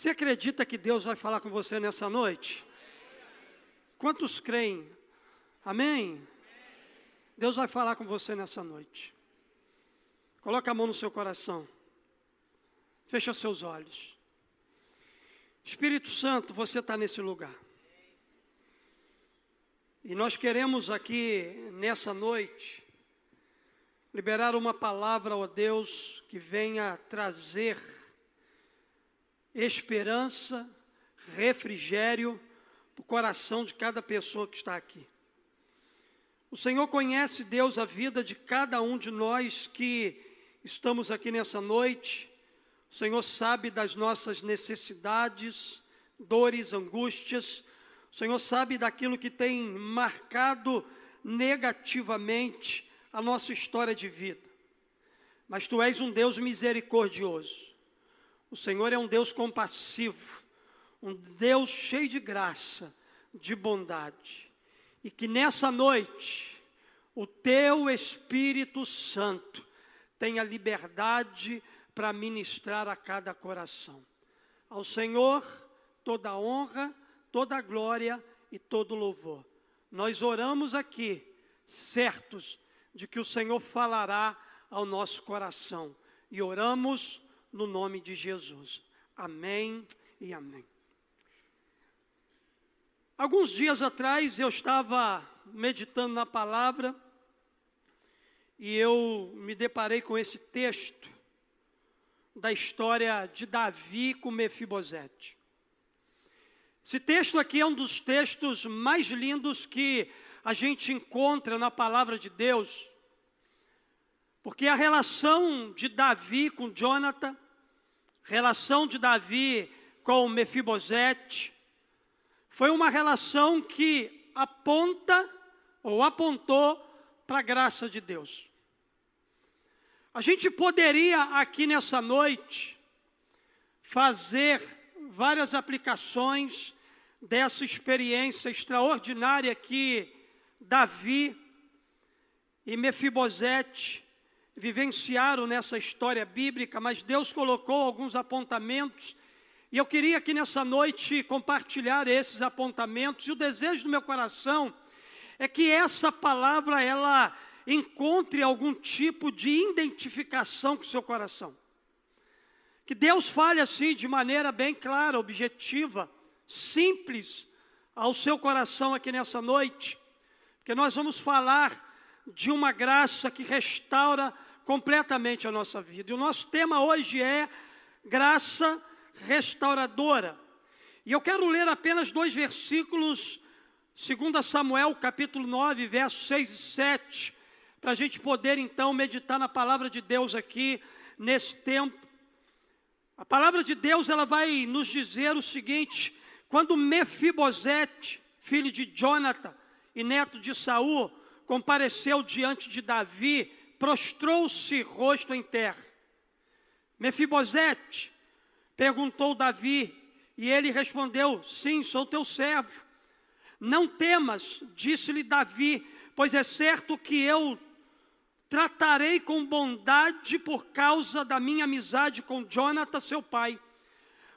Você acredita que Deus vai falar com você nessa noite? Quantos creem? Amém? Deus vai falar com você nessa noite. Coloca a mão no seu coração. Fecha seus olhos. Espírito Santo, você está nesse lugar. E nós queremos aqui, nessa noite, liberar uma palavra, ó Deus, que venha trazer esperança, refrigério para o coração de cada pessoa que está aqui. O Senhor conhece, Deus, a vida de cada um de nós que estamos aqui nessa noite. O Senhor sabe das nossas necessidades, dores, angústias. O Senhor sabe daquilo que tem marcado negativamente a nossa história de vida. Mas tu és um Deus misericordioso. O Senhor é um Deus compassivo, um Deus cheio de graça, de bondade. E que nessa noite, o teu Espírito Santo tenha liberdade para ministrar a cada coração. Ao Senhor, toda honra, toda glória e todo louvor. Nós oramos aqui, certos de que o Senhor falará ao nosso coração. E oramos no nome de Jesus. Amém e amém. Alguns dias atrás eu estava meditando na palavra e eu me deparei com esse texto da história de Davi com Mefibosete. Esse texto aqui é um dos textos mais lindos que a gente encontra na palavra de Deus. Porque a relação de Davi com Jonathan, relação de Davi com Mefibosete, foi uma relação que aponta ou apontou para a graça de Deus. A gente poderia aqui nessa noite fazer várias aplicações dessa experiência extraordinária que Davi e Mefibosete vivenciaram nessa história bíblica, mas Deus colocou alguns apontamentos e eu queria aqui nessa noite compartilhar esses apontamentos. E o desejo do meu coração é que essa palavra ela encontre algum tipo de identificação com o seu coração. Que Deus fale assim de maneira bem clara, objetiva, simples ao seu coração aqui nessa noite, porque nós vamos falar de uma graça que restaura completamente a nossa vida. E o nosso tema hoje é graça restauradora. E eu quero ler apenas dois versículos, 2 Samuel capítulo 9, versos 6 e 7, para a gente poder então meditar na palavra de Deus aqui nesse tempo. A palavra de Deus ela vai nos dizer o seguinte: quando Mefibosete, filho de Jonathan e neto de Saul, compareceu diante de Davi, prostrou-se rosto em terra. Mefibosete perguntou Davi, e ele respondeu: Sim, sou teu servo. Não temas, disse-lhe Davi, pois é certo que eu tratarei com bondade por causa da minha amizade com Jonathan, seu pai.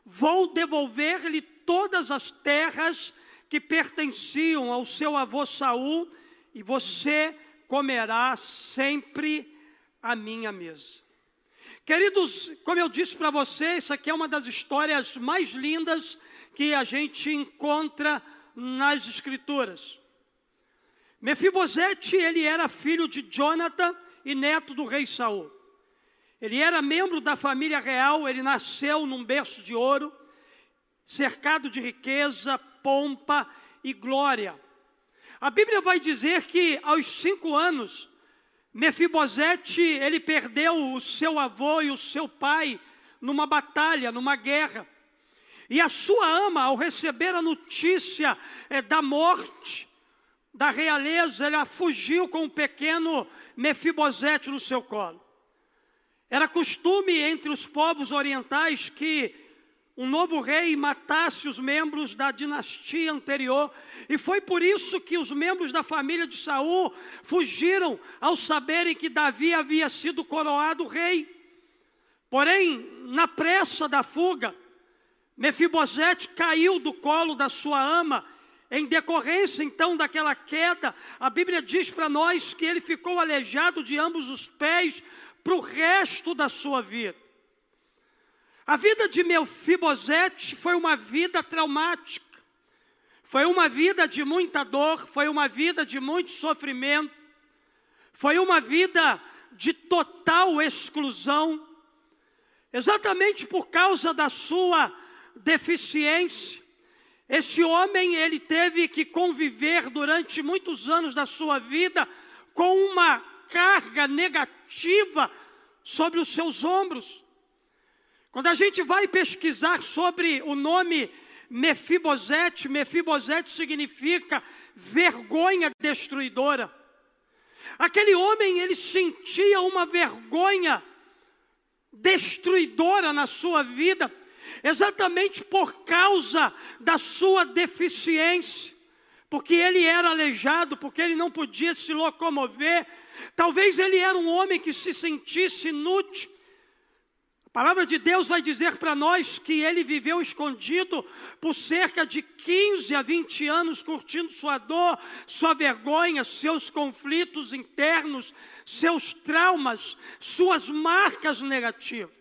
Vou devolver-lhe todas as terras que pertenciam ao seu avô Saul e você comerá sempre a minha mesa. Queridos, como eu disse para vocês, isso aqui é uma das histórias mais lindas que a gente encontra nas escrituras. Mefibosete, ele era filho de Jonathan e neto do rei Saul. Ele era membro da família real, ele nasceu num berço de ouro, cercado de riqueza, pompa e glória. A Bíblia vai dizer que aos cinco anos, Mefibosete, ele perdeu o seu avô e o seu pai numa batalha, numa guerra. E a sua ama, ao receber a notícia é, da morte da realeza, ela fugiu com o pequeno Mefibosete no seu colo. Era costume entre os povos orientais que um novo rei matasse os membros da dinastia anterior, e foi por isso que os membros da família de Saul fugiram ao saberem que Davi havia sido coroado rei. Porém, na pressa da fuga, Mefibosete caiu do colo da sua ama, em decorrência então daquela queda, a Bíblia diz para nós que ele ficou aleijado de ambos os pés para o resto da sua vida. A vida de Mefibosete foi uma vida traumática, foi uma vida de muita dor, foi uma vida de muito sofrimento, foi uma vida de total exclusão, exatamente por causa da sua deficiência. Esse homem, ele teve que conviver durante muitos anos da sua vida com uma carga negativa sobre os seus ombros. Quando a gente vai pesquisar sobre o nome Mefibosete, Mefibosete significa vergonha destruidora. Aquele homem, ele sentia uma vergonha destruidora na sua vida, exatamente por causa da sua deficiência, porque ele era aleijado, porque ele não podia se locomover. Talvez ele era um homem que se sentisse inútil, palavra de Deus vai dizer para nós que ele viveu escondido por cerca de 15 a 20 anos, curtindo sua dor, sua vergonha, seus conflitos internos, seus traumas, suas marcas negativas.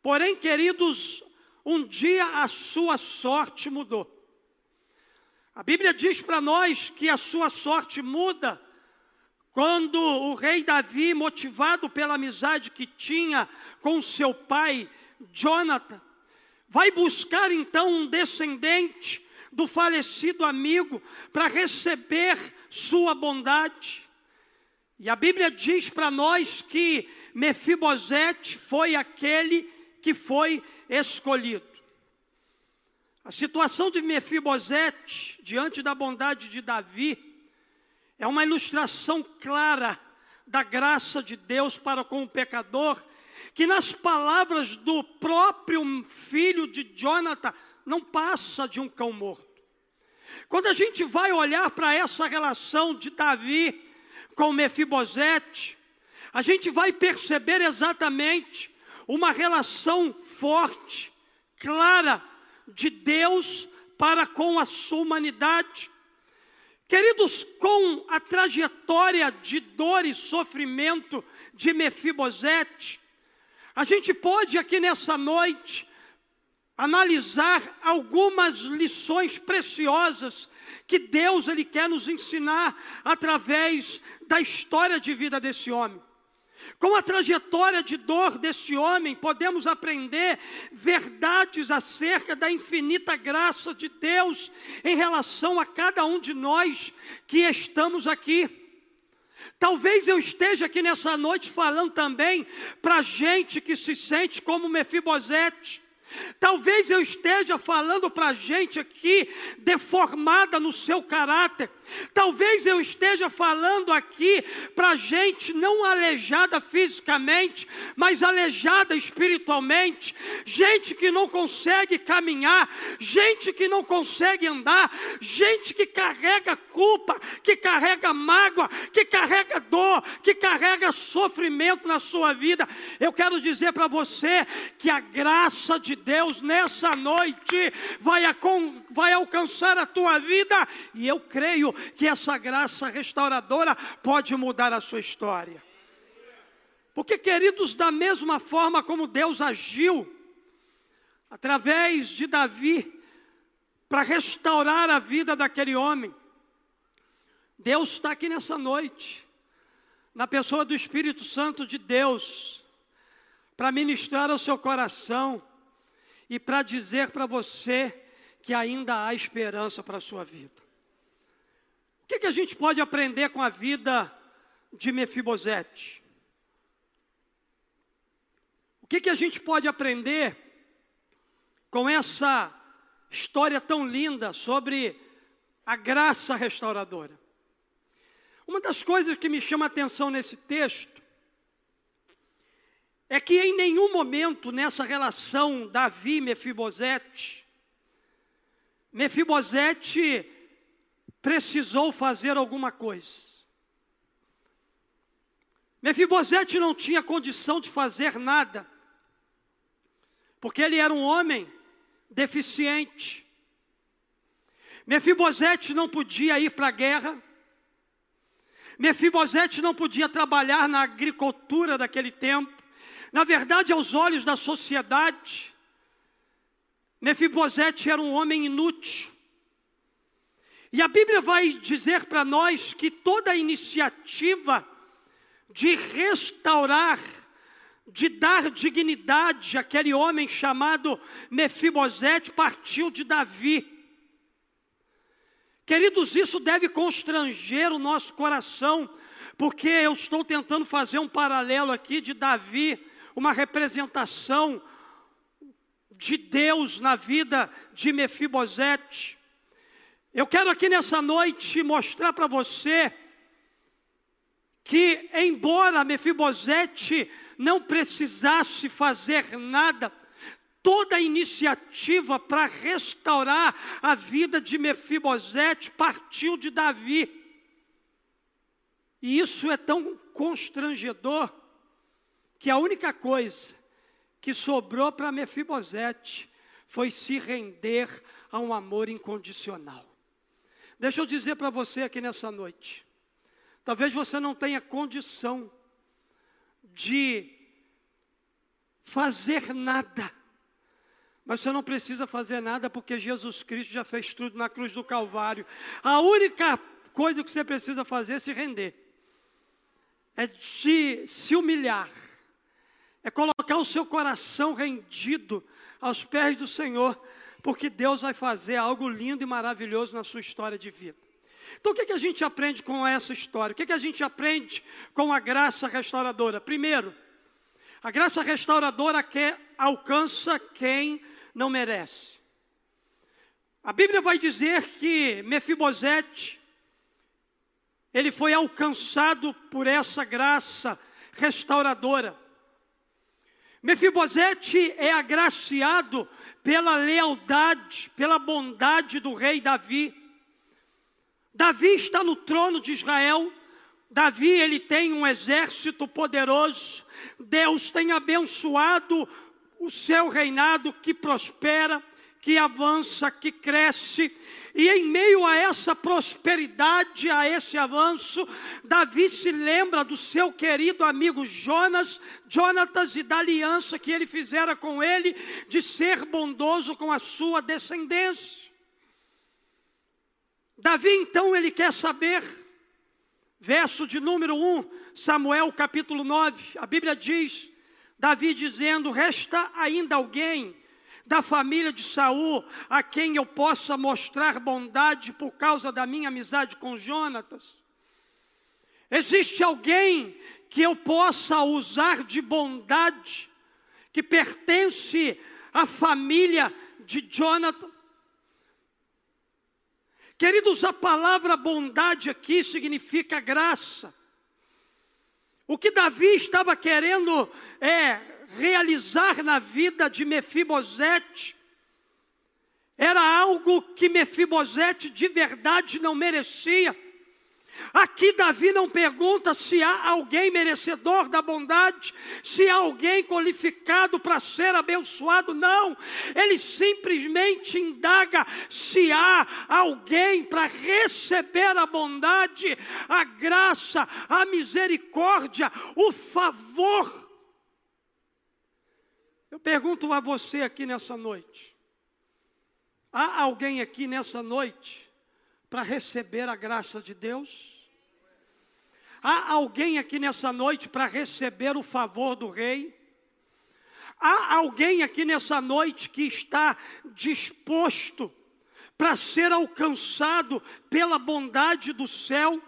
Porém, queridos, um dia a sua sorte mudou. A Bíblia diz para nós que a sua sorte muda quando o rei Davi, motivado pela amizade que tinha com seu pai, Jonathan, vai buscar então um descendente do falecido amigo para receber sua bondade. E a Bíblia diz para nós que Mefibosete foi aquele que foi escolhido. A situação de Mefibosete diante da bondade de Davi é uma ilustração clara da graça de Deus para com o pecador, que nas palavras do próprio filho de Jonathan não passa de um cão morto. Quando a gente vai olhar para essa relação de Davi com Mefibosete, a gente vai perceber exatamente uma relação forte, clara de Deus para com a sua humanidade. Queridos, com a trajetória de dor e sofrimento de Mefibosete, a gente pode aqui nessa noite analisar algumas lições preciosas que Deus ele quer nos ensinar através da história de vida desse homem. Com a trajetória de dor desse homem, podemos aprender verdades acerca da infinita graça de Deus em relação a cada um de nós que estamos aqui. Talvez eu esteja aqui nessa noite falando também para gente que se sente como Mefibosete, Talvez eu esteja falando para gente aqui deformada no seu caráter. Talvez eu esteja falando aqui para gente não aleijada fisicamente, mas aleijada espiritualmente. Gente que não consegue caminhar, gente que não consegue andar, gente que carrega culpa, que carrega mágoa, que carrega dor, que carrega sofrimento na sua vida. Eu quero dizer para você que a graça de Deus nessa noite vai, vai alcançar a tua vida, e eu creio que essa graça restauradora pode mudar a sua história. Porque, queridos, da mesma forma como Deus agiu através de Davi para restaurar a vida daquele homem, Deus está aqui nessa noite, na pessoa do Espírito Santo de Deus, para ministrar ao seu coração e para dizer para você que ainda há esperança para a sua vida. O que, que a gente pode aprender com a vida de Mefibosete? O que, que a gente pode aprender com essa história tão linda sobre a graça restauradora? Uma das coisas que me chama a atenção nesse texto é que em nenhum momento nessa relação Davi-Mefibosete, Mefibosete precisou fazer alguma coisa. Mefibosete não tinha condição de fazer nada, porque ele era um homem deficiente. Mefibosete não podia ir para a guerra. Mefibosete não podia trabalhar na agricultura daquele tempo. Na verdade, aos olhos da sociedade, Mefibosete era um homem inútil. E a Bíblia vai dizer para nós que toda a iniciativa de restaurar, de dar dignidade àquele homem chamado Mefibosete partiu de Davi. Queridos, isso deve constranger o nosso coração, porque eu estou tentando fazer um paralelo aqui de Davi, uma representação de Deus na vida de Mefibosete. Eu quero aqui nessa noite mostrar para você que, embora Mefibosete não precisasse fazer nada, toda a iniciativa para restaurar a vida de Mefibosete partiu de Davi. E isso é tão constrangedor que a única coisa que sobrou para Mefibosete foi se render a um amor incondicional. Deixa eu dizer para você aqui nessa noite. Talvez você não tenha condição de fazer nada mas você não precisa fazer nada porque Jesus Cristo já fez tudo na cruz do Calvário. A única coisa que você precisa fazer é se render, é de se humilhar, é colocar o seu coração rendido aos pés do Senhor, porque Deus vai fazer algo lindo e maravilhoso na sua história de vida. Então, o que, que a gente aprende com essa história? O que, que a gente aprende com a graça restauradora? Primeiro, a graça restauradora que alcança quem não merece. A Bíblia vai dizer que Mefibosete, ele foi alcançado por essa graça restauradora. Mefibosete é agraciado pela lealdade, pela bondade do rei Davi. Davi está no trono de Israel. Davi ele tem um exército poderoso. Deus tem abençoado o seu reinado que prospera, que avança, que cresce. E em meio a essa prosperidade, a esse avanço, Davi se lembra do seu querido amigo Jonas, Jonatas e da aliança que ele fizera com ele de ser bondoso com a sua descendência. Davi então ele quer saber, verso de número 1, Samuel capítulo 9, a Bíblia diz: Davi dizendo: Resta ainda alguém da família de Saul a quem eu possa mostrar bondade por causa da minha amizade com Jonatas? Existe alguém que eu possa usar de bondade que pertence à família de Jonathan? Queridos, a palavra bondade aqui significa graça. O que Davi estava querendo é, realizar na vida de Mefibosete era algo que Mefibosete de verdade não merecia. Aqui Davi não pergunta se há alguém merecedor da bondade, se há alguém qualificado para ser abençoado, não. Ele simplesmente indaga se há alguém para receber a bondade, a graça, a misericórdia, o favor. Eu pergunto a você aqui nessa noite: há alguém aqui nessa noite para receber a graça de Deus? Há alguém aqui nessa noite para receber o favor do Rei? Há alguém aqui nessa noite que está disposto para ser alcançado pela bondade do céu?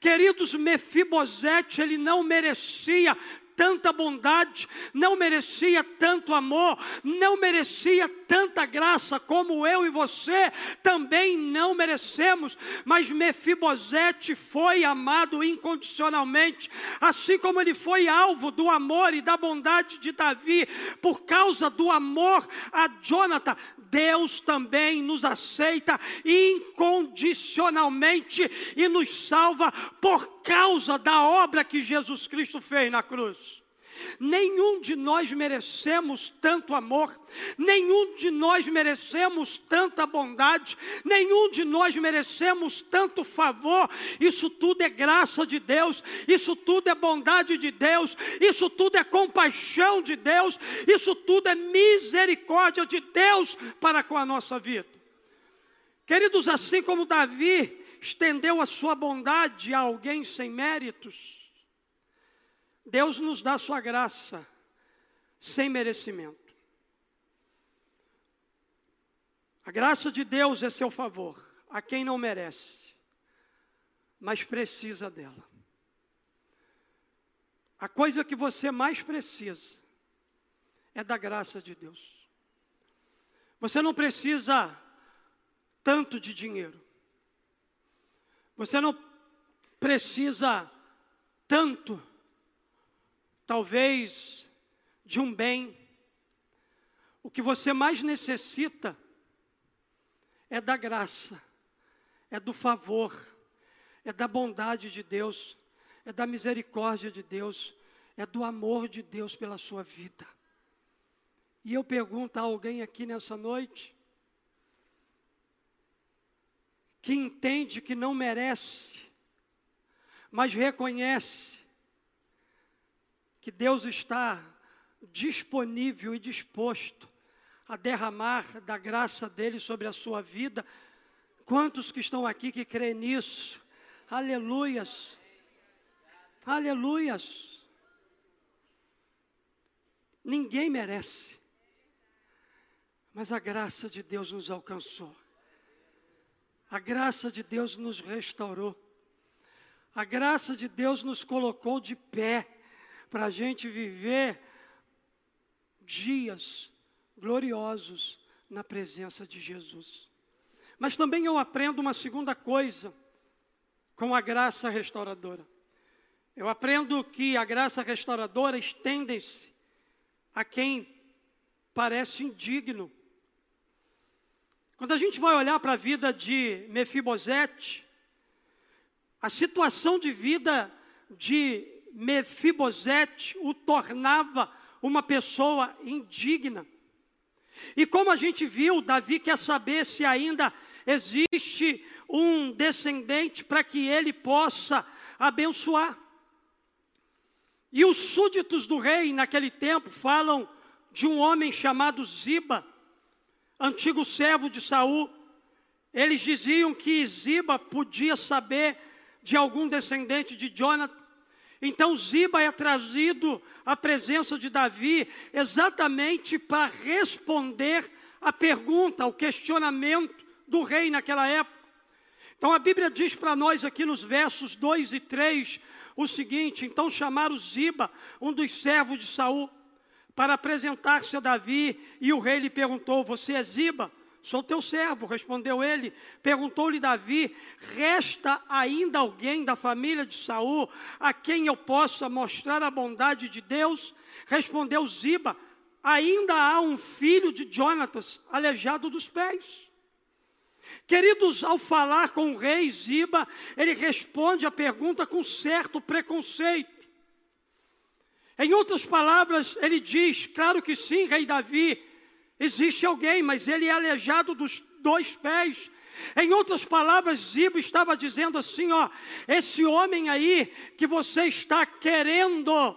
Queridos, Mefibosete, ele não merecia tanta bondade, não merecia tanto amor, não merecia tanta graça como eu e você também não merecemos, mas Mefibosete foi amado incondicionalmente, assim como ele foi alvo do amor e da bondade de Davi, por causa do amor a Jonathan, Deus também nos aceita incondicionalmente e nos salva por causa da obra que Jesus Cristo fez na cruz. Nenhum de nós merecemos tanto amor, nenhum de nós merecemos tanta bondade, nenhum de nós merecemos tanto favor. Isso tudo é graça de Deus, isso tudo é bondade de Deus, isso tudo é compaixão de Deus, isso tudo é misericórdia de Deus para com a nossa vida. Queridos, assim como Davi estendeu a sua bondade a alguém sem méritos, Deus nos dá sua graça sem merecimento. A graça de Deus é seu favor a quem não merece, mas precisa dela. A coisa que você mais precisa é da graça de Deus. Você não precisa tanto de dinheiro. Você não precisa tanto talvez de um bem. O que você mais necessita é da graça, é do favor, é da bondade de Deus, é da misericórdia de Deus, é do amor de Deus pela sua vida. E eu pergunto a alguém aqui nessa noite, que entende que não merece, mas reconhece que Deus está disponível e disposto a derramar da graça dele sobre a sua vida. Quantos que estão aqui que creem nisso? Aleluias. Aleluias. Ninguém merece. Mas a graça de Deus nos alcançou. A graça de Deus nos restaurou. A graça de Deus nos colocou de pé para a gente viver dias gloriosos na presença de Jesus. Mas também eu aprendo uma segunda coisa com a graça restauradora. Eu aprendo que a graça restauradora estende-se a quem parece indigno. Quando a gente vai olhar para a vida de Mefibosete, a situação de vida de Mefibosete o tornava uma pessoa indigna. E como a gente viu, Davi quer saber se ainda existe um descendente para que ele possa abençoar. E os súditos do rei naquele tempo falam de um homem chamado Ziba, antigo servo de Saul. Eles diziam que Ziba podia saber de algum descendente de Jonathan. Então Ziba é trazido à presença de Davi exatamente para responder a pergunta, o questionamento do rei naquela época. Então a Bíblia diz para nós aqui nos versos 2 e 3 o seguinte: então chamaram Ziba, um dos servos de Saul, para apresentar-se a Davi, e o rei lhe perguntou: Você é Ziba? Sou teu servo, respondeu ele. Perguntou-lhe Davi: Resta ainda alguém da família de Saul a quem eu possa mostrar a bondade de Deus? Respondeu Ziba: Ainda há um filho de Jonatas, aleijado dos pés. Queridos, ao falar com o rei Ziba, ele responde a pergunta com certo preconceito. Em outras palavras, ele diz: Claro que sim, rei Davi Existe alguém, mas ele é aleijado dos dois pés. Em outras palavras, Zibo estava dizendo assim: ó, esse homem aí que você está querendo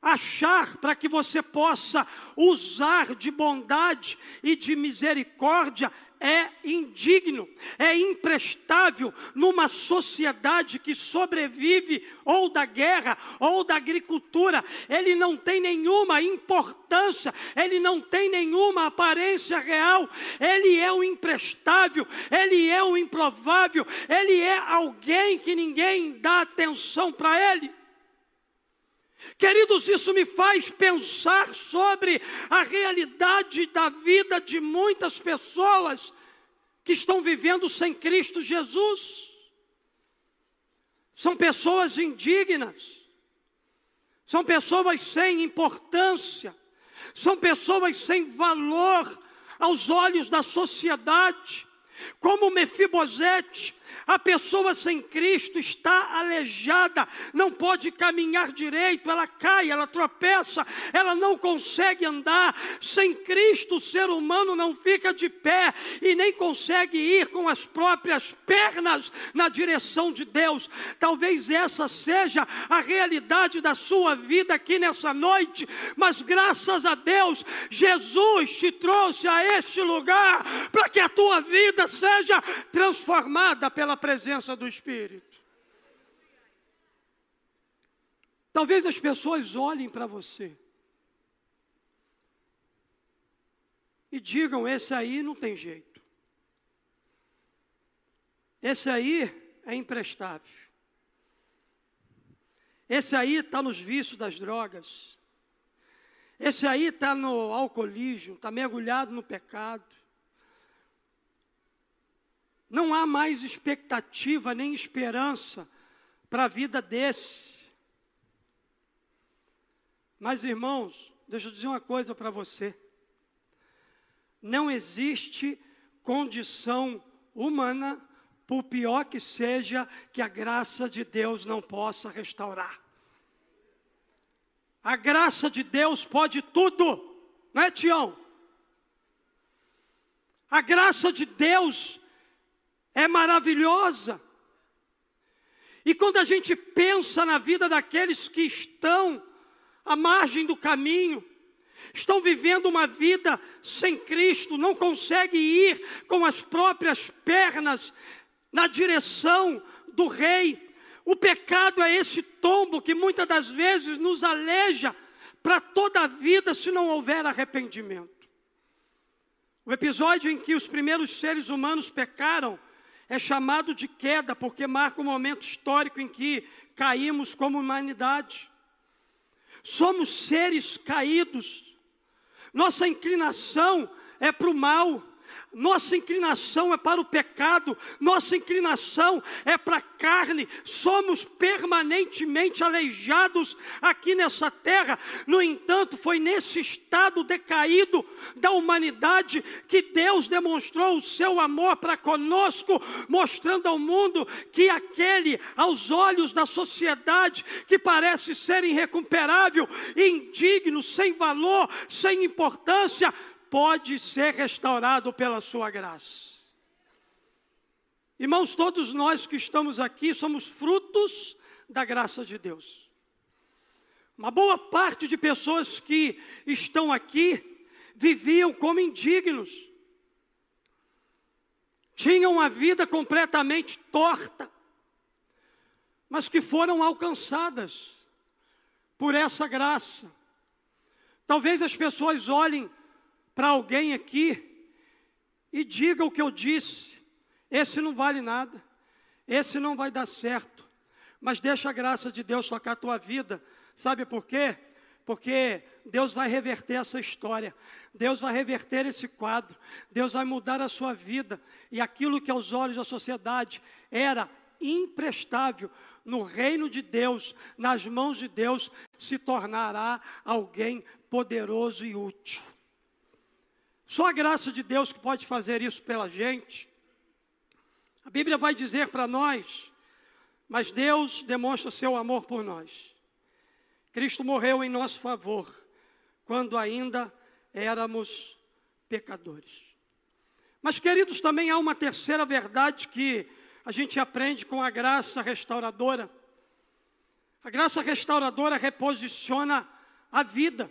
achar para que você possa usar de bondade e de misericórdia, é indigno, é imprestável numa sociedade que sobrevive ou da guerra ou da agricultura. Ele não tem nenhuma importância, ele não tem nenhuma aparência real. Ele é o imprestável, ele é o improvável, ele é alguém que ninguém dá atenção para ele. Queridos, isso me faz pensar sobre a realidade da vida de muitas pessoas que estão vivendo sem Cristo Jesus. São pessoas indignas, são pessoas sem importância, são pessoas sem valor aos olhos da sociedade. Como Mefibosete, A pessoa sem Cristo está aleijada, não pode caminhar direito, ela cai, ela tropeça, ela não consegue andar. Sem Cristo, o ser humano não fica de pé e nem consegue ir com as próprias pernas na direção de Deus. Talvez essa seja a realidade da sua vida aqui nessa noite, mas graças a Deus, Jesus te trouxe a este lugar para que a tua vida seja transformada pela presença do Espírito. Talvez as pessoas olhem para você e digam: esse aí não tem jeito, esse aí é imprestável, esse aí está nos vícios das drogas, esse aí está no alcoolismo, está mergulhado no pecado. Não há mais expectativa nem esperança para a vida desse. Mas, irmãos, deixa eu dizer uma coisa para você. Não existe condição humana, por pior que seja, que a graça de Deus não possa restaurar. A graça de Deus pode tudo, não é, Tião? A graça de Deus é maravilhosa. E quando a gente pensa na vida daqueles que estão à margem do caminho, estão vivendo uma vida sem Cristo, não conseguem ir com as próprias pernas na direção do Rei. O pecado é esse tombo que muitas das vezes nos aleja para toda a vida se não houver arrependimento. O episódio em que os primeiros seres humanos pecaram é chamado de queda porque marca um momento histórico em que caímos como humanidade. Somos seres caídos. Nossa inclinação é para o mal nossa inclinação é para o pecado, nossa inclinação é para a carne, somos permanentemente aleijados aqui nessa terra. No entanto, foi nesse estado decaído da humanidade que Deus demonstrou o seu amor para conosco, mostrando ao mundo que aquele, aos olhos da sociedade, que parece ser irrecuperável, indigno, sem valor, sem importância, pode ser restaurado pela sua graça. Irmãos, todos nós que estamos aqui somos frutos da graça de Deus. Uma boa parte de pessoas que estão aqui viviam como indignos, tinham a vida completamente torta, mas que foram alcançadas por essa graça. Talvez as pessoas olhem para alguém aqui e diga o que eu disse: esse não vale nada, esse não vai dar certo, mas deixa a graça de Deus tocar a tua vida, sabe por quê? Porque Deus vai reverter essa história, Deus vai reverter esse quadro, Deus vai mudar a sua vida, e aquilo que aos olhos da sociedade era imprestável, no reino de Deus, nas mãos de Deus, se tornará alguém poderoso e útil. Só a graça de Deus que pode fazer isso pela gente. A Bíblia vai dizer para nós, mas Deus demonstra seu amor por nós. Cristo morreu em nosso favor, quando ainda éramos pecadores. Mas, queridos, também há uma terceira verdade que a gente aprende com a graça restauradora. A graça restauradora reposiciona a vida.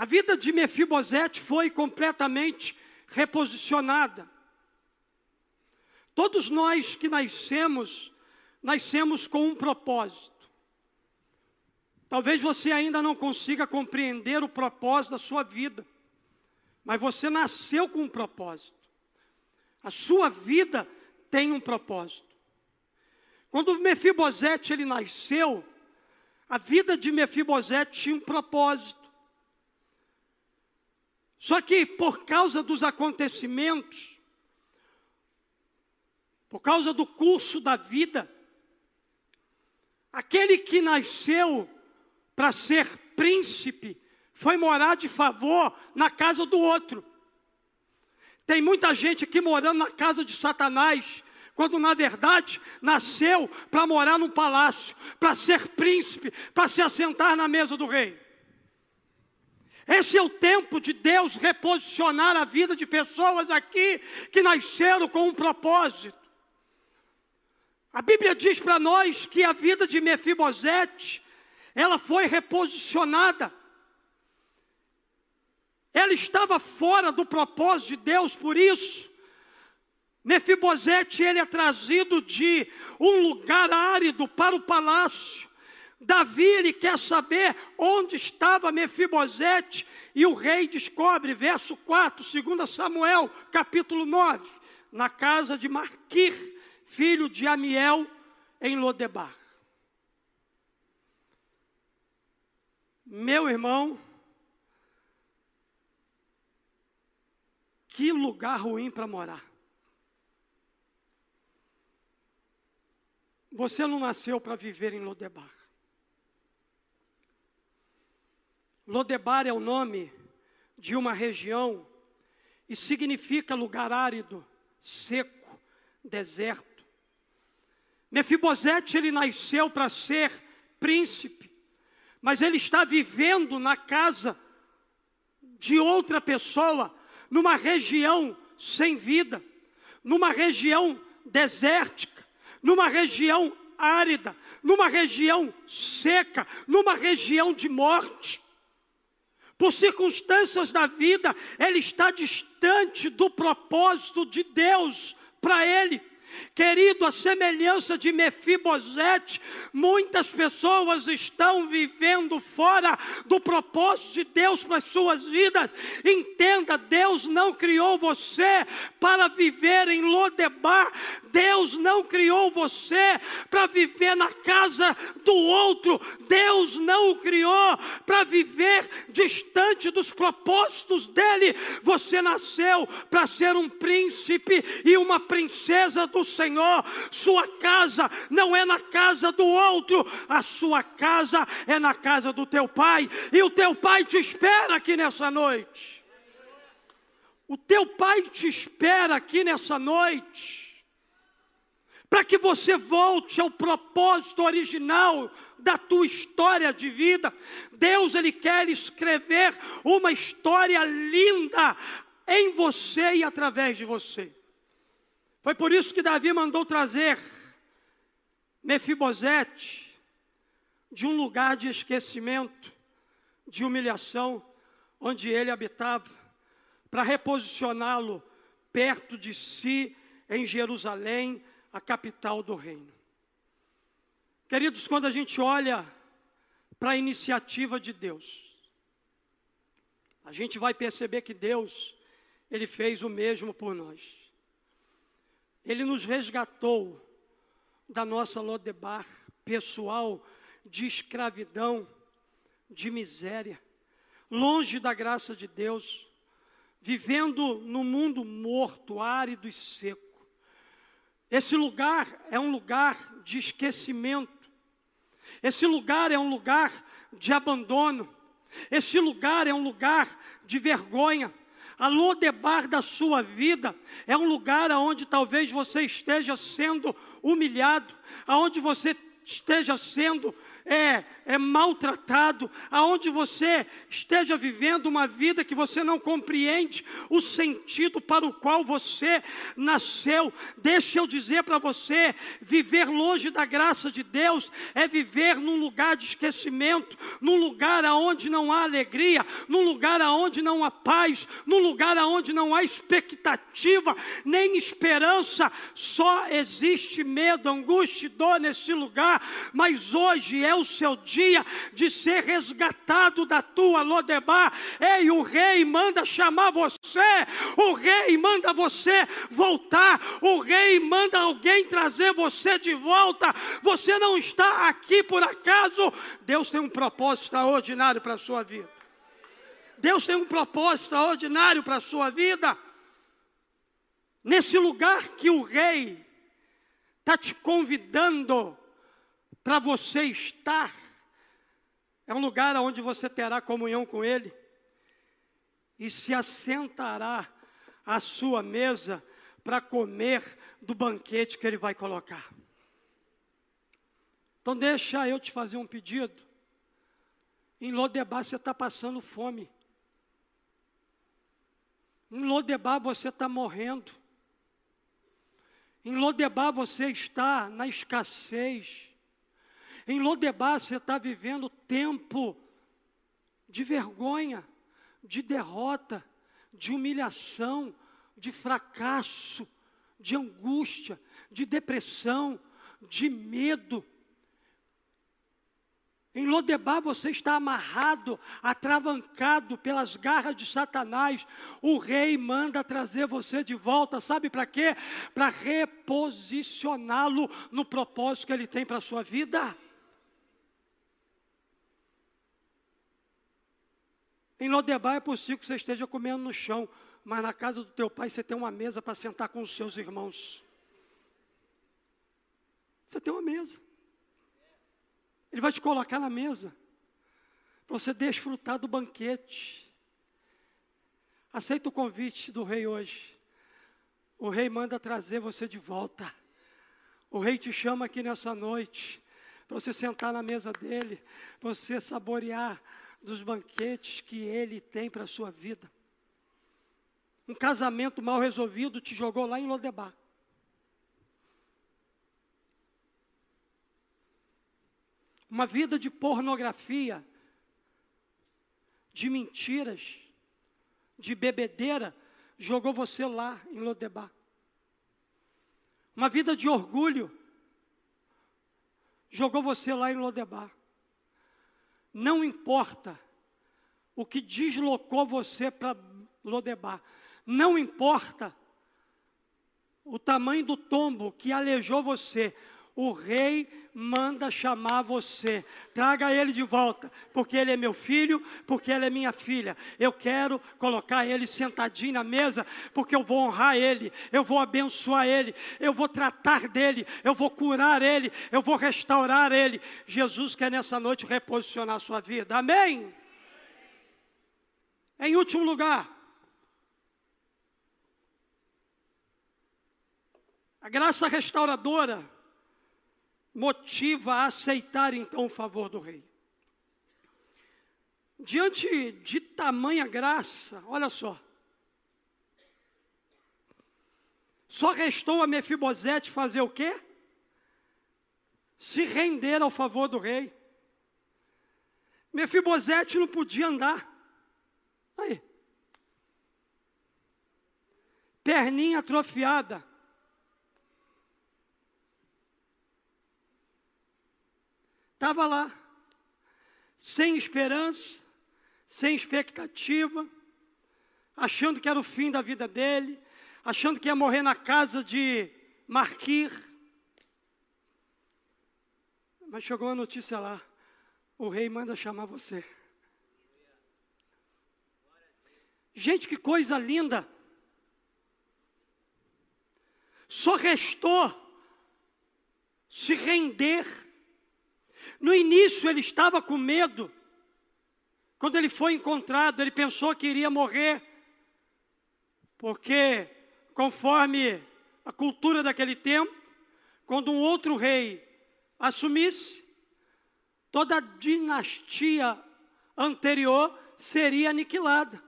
A vida de Mefibosete foi completamente reposicionada. Todos nós que nascemos, nascemos com um propósito. Talvez você ainda não consiga compreender o propósito da sua vida, mas você nasceu com um propósito. A sua vida tem um propósito. Quando Mefibosete ele nasceu, a vida de Mefibosete tinha um propósito. Só que por causa dos acontecimentos, por causa do curso da vida, aquele que nasceu para ser príncipe foi morar de favor na casa do outro. Tem muita gente aqui morando na casa de Satanás, quando na verdade nasceu para morar num palácio, para ser príncipe, para se assentar na mesa do rei. Esse é o tempo de Deus reposicionar a vida de pessoas aqui que nasceram com um propósito. A Bíblia diz para nós que a vida de Mefibosete, ela foi reposicionada. Ela estava fora do propósito de Deus, por isso Mefibosete ele é trazido de um lugar árido para o palácio. Davi ele quer saber onde estava Mefibosete e o rei descobre, verso 4, 2 Samuel, capítulo 9, na casa de Marquir, filho de Amiel, em Lodebar. Meu irmão, que lugar ruim para morar. Você não nasceu para viver em Lodebar. Lodebar é o nome de uma região e significa lugar árido, seco, deserto. Mefibosete ele nasceu para ser príncipe, mas ele está vivendo na casa de outra pessoa, numa região sem vida, numa região desértica, numa região árida, numa região seca, numa região de morte por circunstâncias da vida, ele está distante do propósito de Deus para ele. Querido, a semelhança de Mefibosete, muitas pessoas estão vivendo fora do propósito de Deus para as suas vidas. Entenda, Deus não criou você para viver em Lodebar. Deus não criou você para viver na casa do outro. Deus não o criou para viver distante dos propósitos dele. Você nasceu para ser um príncipe e uma princesa do do Senhor. Sua casa não é na casa do outro, a sua casa é na casa do teu pai, e o teu pai te espera aqui nessa noite. O teu pai te espera aqui nessa noite, para que você volte ao propósito original da tua história de vida. Deus ele quer escrever uma história linda em você e através de você. Foi por isso que Davi mandou trazer Mefibosete de um lugar de esquecimento, de humilhação, onde ele habitava, para reposicioná-lo perto de si em Jerusalém, a capital do reino. Queridos, quando a gente olha para a iniciativa de Deus, a gente vai perceber que Deus, Ele fez o mesmo por nós. Ele nos resgatou da nossa Lodebar pessoal de escravidão, de miséria, longe da graça de Deus, vivendo no mundo morto, árido e seco. Esse lugar é um lugar de esquecimento. Esse lugar é um lugar de abandono. Esse lugar é um lugar de vergonha. A Lodebar da sua vida é um lugar onde talvez você esteja sendo humilhado, aonde você esteja sendo é, é maltratado, aonde você esteja vivendo uma vida que você não compreende o sentido para o qual você nasceu. Deixa eu dizer para você: viver longe da graça de Deus é viver num lugar de esquecimento, num lugar aonde não há alegria, num lugar aonde não há paz, num lugar aonde não há expectativa, nem esperança, só existe medo, angústia e dor nesse lugar. Mas hoje é o seu dia de ser resgatado da tua Lodebar. Ei, o rei manda chamar você, o rei manda você voltar, o rei manda alguém trazer você de volta. Você não está aqui por acaso. Deus tem um propósito extraordinário para a sua vida. Deus tem um propósito extraordinário para a sua vida. Nesse lugar que o rei está te convidando para você estar, é um lugar onde você terá comunhão com Ele e se assentará à sua mesa para comer do banquete que ele vai colocar. Então, deixa eu te fazer um pedido. Em Lodebar você está passando fome. Em Lodebar você está morrendo. Em Lodebar você está na escassez. Em Lodebar você está vivendo tempo de vergonha, de derrota, de humilhação, de fracasso, de angústia, de depressão, de medo. Em Lodebar você está amarrado, atravancado pelas garras de Satanás. O rei manda trazer você de volta, sabe para quê? Para reposicioná-lo no propósito que ele tem para a sua vida. Em Lodebar é possível que você esteja comendo no chão, mas na casa do teu pai você tem uma mesa para sentar com os seus irmãos. Você tem uma mesa. Ele vai te colocar na mesa para você desfrutar do banquete. Aceita o convite do rei hoje. O rei manda trazer você de volta. O rei te chama aqui nessa noite para você sentar na mesa dele, você saborear dos banquetes que ele tem para a sua vida. Um casamento mal resolvido te jogou lá em Lodebar. uma vida de pornografia, de mentiras, de bebedeira, jogou você lá em Lodebar. Uma vida de orgulho, jogou você lá em Lodebar. Não importa o que deslocou você para Lodebar, não importa o tamanho do tombo que aleijou você, o rei manda chamar você. Traga ele de volta, porque ele é meu filho, porque ela é minha filha. Eu quero colocar ele sentadinho na mesa, porque eu vou honrar ele, eu vou abençoar ele, eu vou tratar dele, eu vou curar ele, eu vou restaurar ele. Jesus quer nessa noite reposicionar a sua vida. Amém? Em último lugar, a graça restauradora motiva a aceitar então o favor do rei. Diante de tamanha graça, olha só. Só restou a Mefibosete fazer o quê? Se render ao favor do rei. Mefibosete não podia andar. Aí. Perninha atrofiada. Estava lá, sem esperança, sem expectativa, achando que era o fim da vida dele, achando que ia morrer na casa de Marquir. Mas chegou a notícia lá: o rei manda chamar você. Gente, que coisa linda! Só restou se render no início ele estava com medo. Quando ele foi encontrado, ele pensou que iria morrer. Porque, conforme a cultura daquele tempo, quando um outro rei assumisse, toda a dinastia anterior seria aniquilada.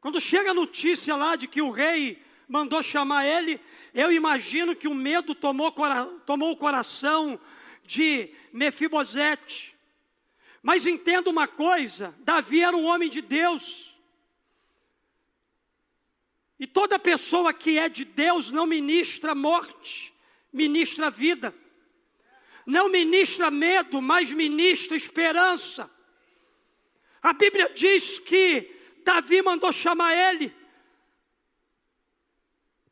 Quando chega a notícia lá de que o rei mandou chamar ele, eu imagino que o medo tomou, tomou o coração de Mefibosete. Mas entenda uma coisa: Davi era um homem de Deus. E toda pessoa que é de Deus não ministra morte, ministra vida. Não ministra medo, mas ministra esperança. A Bíblia diz que Davi mandou chamar ele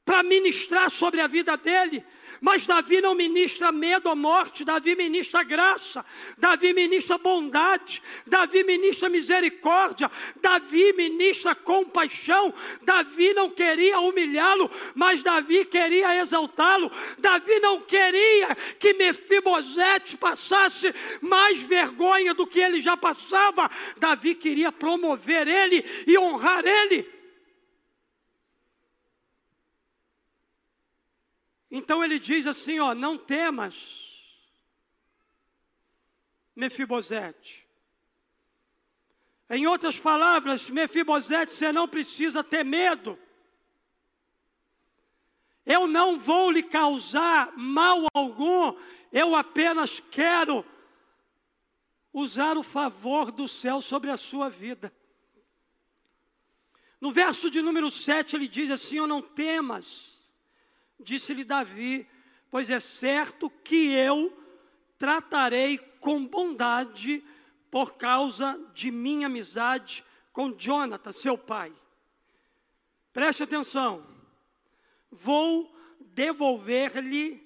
para ministrar sobre a vida dele. Mas Davi não ministra medo ou morte, Davi ministra graça, Davi ministra bondade, Davi ministra misericórdia, Davi ministra compaixão. Davi não queria humilhá-lo, mas Davi queria exaltá-lo. Davi não queria que Mefibosete passasse mais vergonha do que ele já passava. Davi queria promover ele e honrar ele. Então ele diz assim: ó, não temas, Mefibosete. Em outras palavras, Mefibosete, você não precisa ter medo. Eu não vou lhe causar mal algum, eu apenas quero usar o favor do céu sobre a sua vida. No verso de número 7 ele diz assim: Eu não temas, disse-lhe Davi, pois é certo que eu tratarei com bondade por causa de minha amizade com Jonathan, seu pai. Preste atenção vou devolver-lhe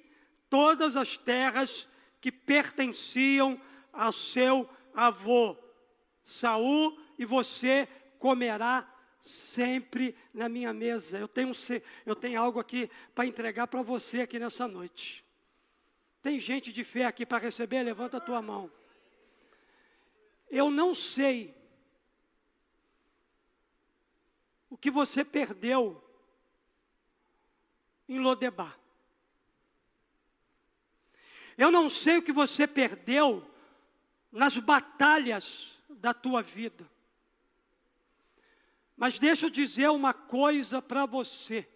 todas as terras que pertenciam ao seu avô Saul, e você comerá sempre na minha mesa. Eu tenho, eu tenho algo aqui para entregar para você aqui nessa noite. Tem gente de fé aqui para receber? Levanta a tua mão. Eu não sei o que você perdeu em Lodebar. Eu não sei o que você perdeu nas batalhas da tua vida. Mas deixa eu dizer uma coisa para você.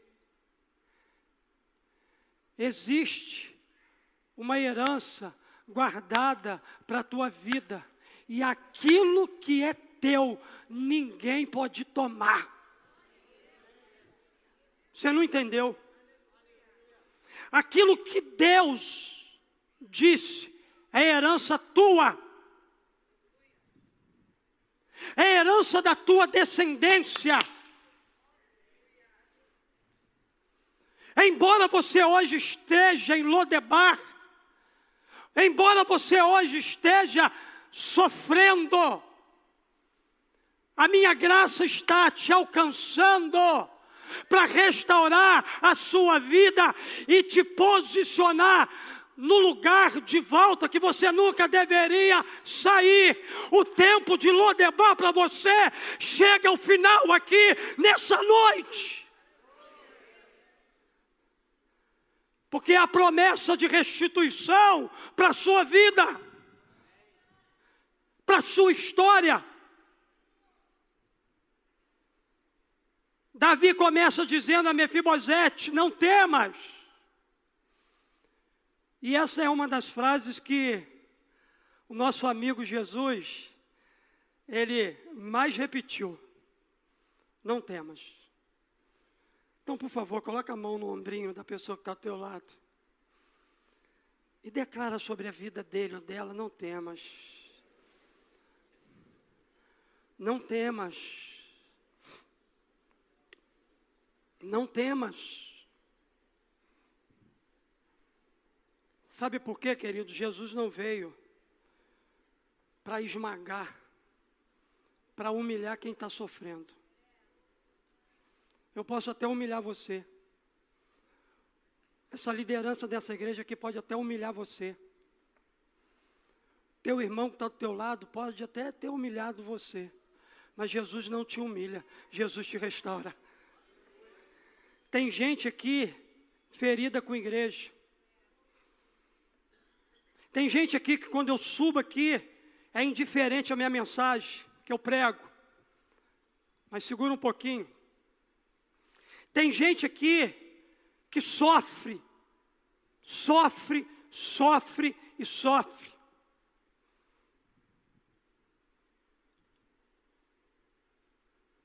Existe uma herança guardada para a tua vida, e aquilo que é teu, ninguém pode tomar. Você não entendeu? Aquilo que Deus disse é herança tua, é herança da tua descendência. Embora você hoje esteja em Lodebar, embora você hoje esteja sofrendo, a minha graça está te alcançando para restaurar a sua vida e te posicionar no lugar de volta que você nunca deveria sair. O tempo de Lodebar para você chega ao final aqui nessa noite. Porque é a promessa de restituição para a sua vida, para a sua história. Davi começa dizendo a Mefibosete: Não temas. E essa é uma das frases que o nosso amigo Jesus, ele mais repetiu: Não temas. Então, por favor, coloca a mão no ombrinho da pessoa que está ao teu lado. E declara sobre a vida dele ou dela: Não temas. Não temas. Não temas. Sabe por quê, querido? Jesus não veio para esmagar, para humilhar quem está sofrendo. Eu posso até humilhar você. Essa liderança dessa igreja aqui pode até humilhar você. Teu irmão que está do teu lado pode até ter humilhado você. Mas Jesus não te humilha, Jesus te restaura. Tem gente aqui ferida com igreja. Tem gente aqui que quando eu subo aqui é indiferente à minha mensagem que eu prego. Mas segura um pouquinho. Tem gente aqui que sofre, sofre, sofre e sofre.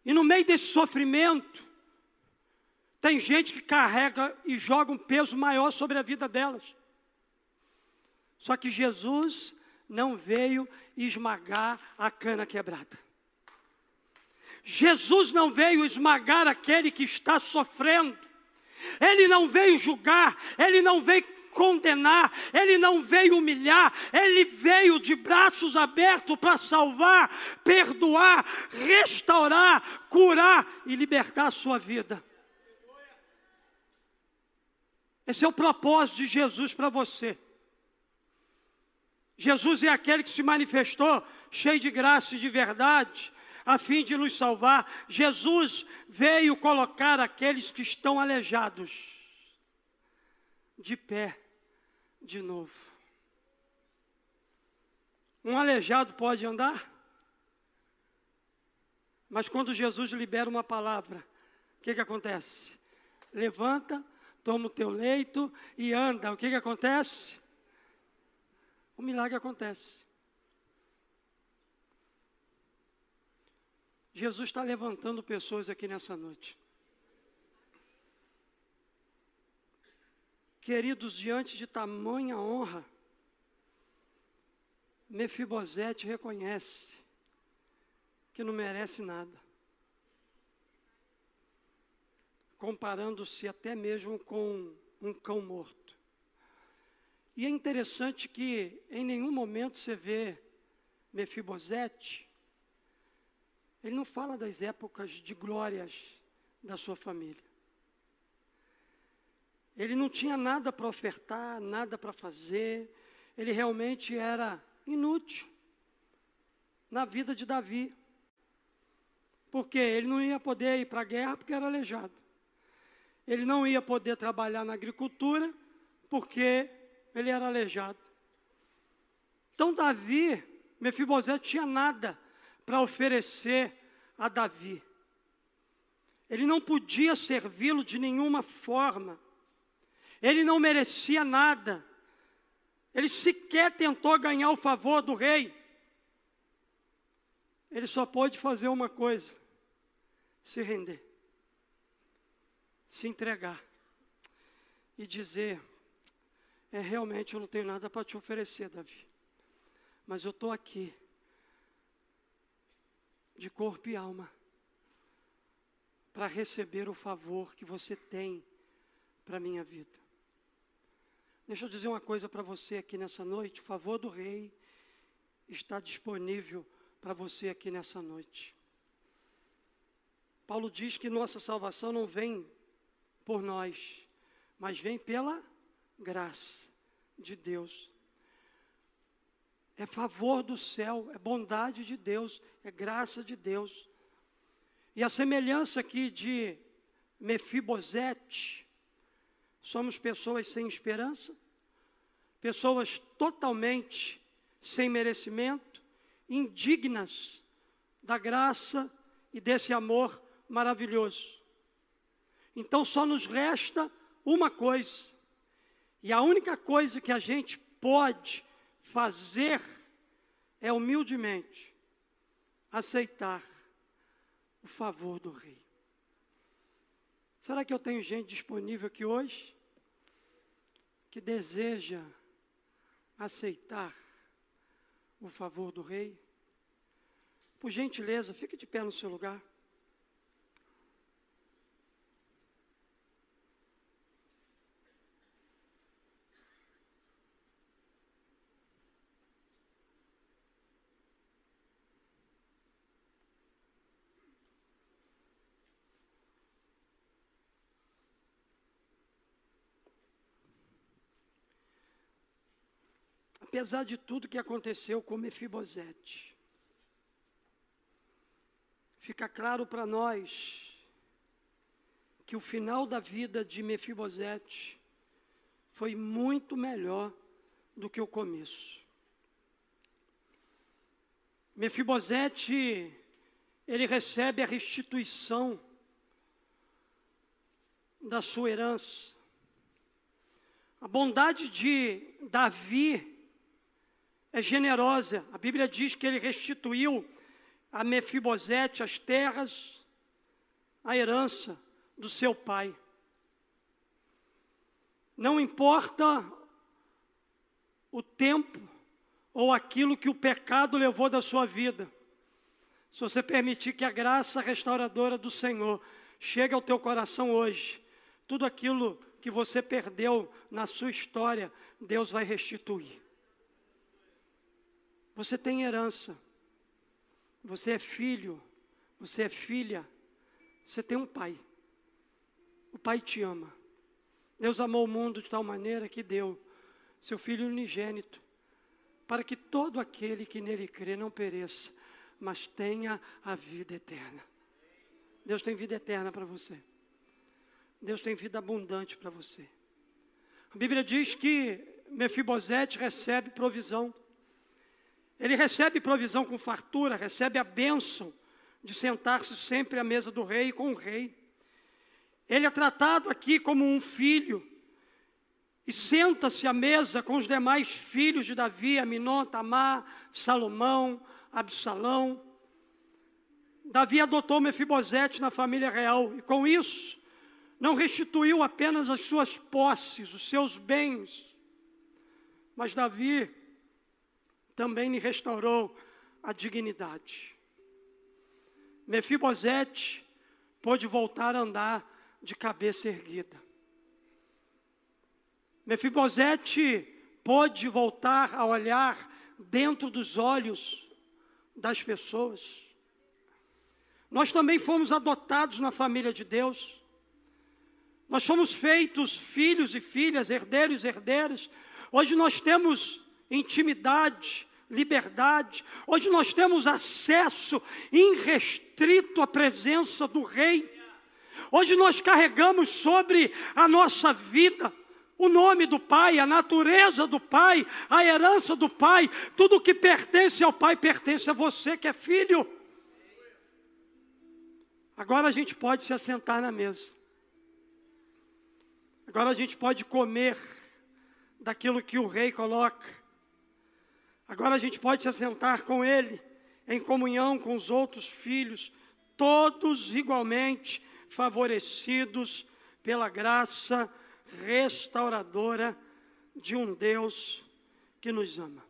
E no meio desse sofrimento, tem gente que carrega e joga um peso maior sobre a vida delas. Só que Jesus não veio esmagar a cana quebrada. Jesus não veio esmagar aquele que está sofrendo. Ele não veio julgar, ele não veio condenar, ele não veio humilhar, ele veio de braços abertos para salvar, perdoar, restaurar, curar e libertar a sua vida. Esse é o propósito de Jesus para você. Jesus é aquele que se manifestou cheio de graça e de verdade, a fim de nos salvar. Jesus veio colocar aqueles que estão aleijados de pé de novo. Um aleijado pode andar? Mas quando Jesus libera uma palavra, o que, que acontece? Levanta, toma o teu leito e anda. O que, que acontece? O milagre acontece. Jesus está levantando pessoas aqui nessa noite. Queridos, diante de tamanha honra, Mefibosete reconhece que não merece nada, comparando-se até mesmo com um cão morto. E é interessante que em nenhum momento você vê Mefibosete, ele não fala das épocas de glórias da sua família. Ele não tinha nada para ofertar, nada para fazer, ele realmente era inútil na vida de Davi. Porque ele não ia poder ir para a guerra porque era aleijado. Ele não ia poder trabalhar na agricultura porque ele era aleijado. Então Davi, Mefibosete tinha nada para oferecer a Davi. Ele não podia servi-lo de nenhuma forma. Ele não merecia nada. Ele sequer tentou ganhar o favor do rei. Ele só pôde fazer uma coisa: se render, se entregar e dizer: é realmente eu não tenho nada para te oferecer, Davi, mas eu estou aqui, de corpo e alma, para receber o favor que você tem para a minha vida. Deixa eu dizer uma coisa para você aqui nessa noite: o favor do Rei está disponível para você aqui nessa noite. Paulo diz que nossa salvação não vem por nós, mas vem pela graça de Deus. É favor do céu, é bondade de Deus, é graça de Deus. E a semelhança aqui de Mefibosete, somos pessoas sem esperança, pessoas totalmente sem merecimento, indignas da graça e desse amor maravilhoso. Então só nos resta uma coisa, e a única coisa que a gente pode fazer é humildemente aceitar o favor do Rei. Será que eu tenho gente disponível aqui hoje que deseja aceitar o favor do rei? Por gentileza, fique de pé no seu lugar. Apesar de tudo que aconteceu com Mefibosete, fica claro para nós que o final da vida de Mefibosete foi muito melhor do que o começo. Mefibosete, ele recebe a restituição da sua herança. A bondade de Davi é generosa. A Bíblia diz que ele restituiu a Mefibosete as terras, a herança do seu pai. Não importa o tempo ou aquilo que o pecado levou da sua vida. Se você permitir que a graça restauradora do Senhor chegue ao teu coração hoje, tudo aquilo que você perdeu na sua história, Deus vai restituir. Você tem herança. Você é filho. Você é filha. Você tem um pai. O pai te ama. Deus amou o mundo de tal maneira que deu seu filho unigênito, para que todo aquele que nele crê não pereça, mas tenha a vida eterna. Deus tem vida eterna para você. Deus tem vida abundante para você. A Bíblia diz que Mefibosete recebe provisão. Ele recebe provisão com fartura, recebe a bênção de sentar-se sempre à mesa do rei com o rei. Ele é tratado aqui como um filho e senta-se à mesa com os demais filhos de Davi, Aminon, Tamar, Salomão, Absalão. Davi adotou Mefibosete na família real e com isso não restituiu apenas as suas posses, os seus bens, mas Davi também lhe restaurou a dignidade. Mefibosete pôde voltar a andar de cabeça erguida. Mefibosete pôde voltar a olhar dentro dos olhos das pessoas. Nós também fomos adotados na família de Deus. Nós somos feitos filhos e filhas, herdeiros e herdeiras. Hoje nós temos intimidade, liberdade. Hoje nós temos acesso irrestrito à presença do Rei. Hoje nós carregamos sobre a nossa vida o nome do Pai, a natureza do Pai, a herança do Pai, tudo que pertence ao Pai pertence a você que é filho. Agora a gente pode se assentar na mesa. Agora a gente pode comer daquilo que o rei coloca. Agora a gente pode se assentar com ele em comunhão com os outros filhos, todos igualmente favorecidos pela graça restauradora de um Deus que nos ama.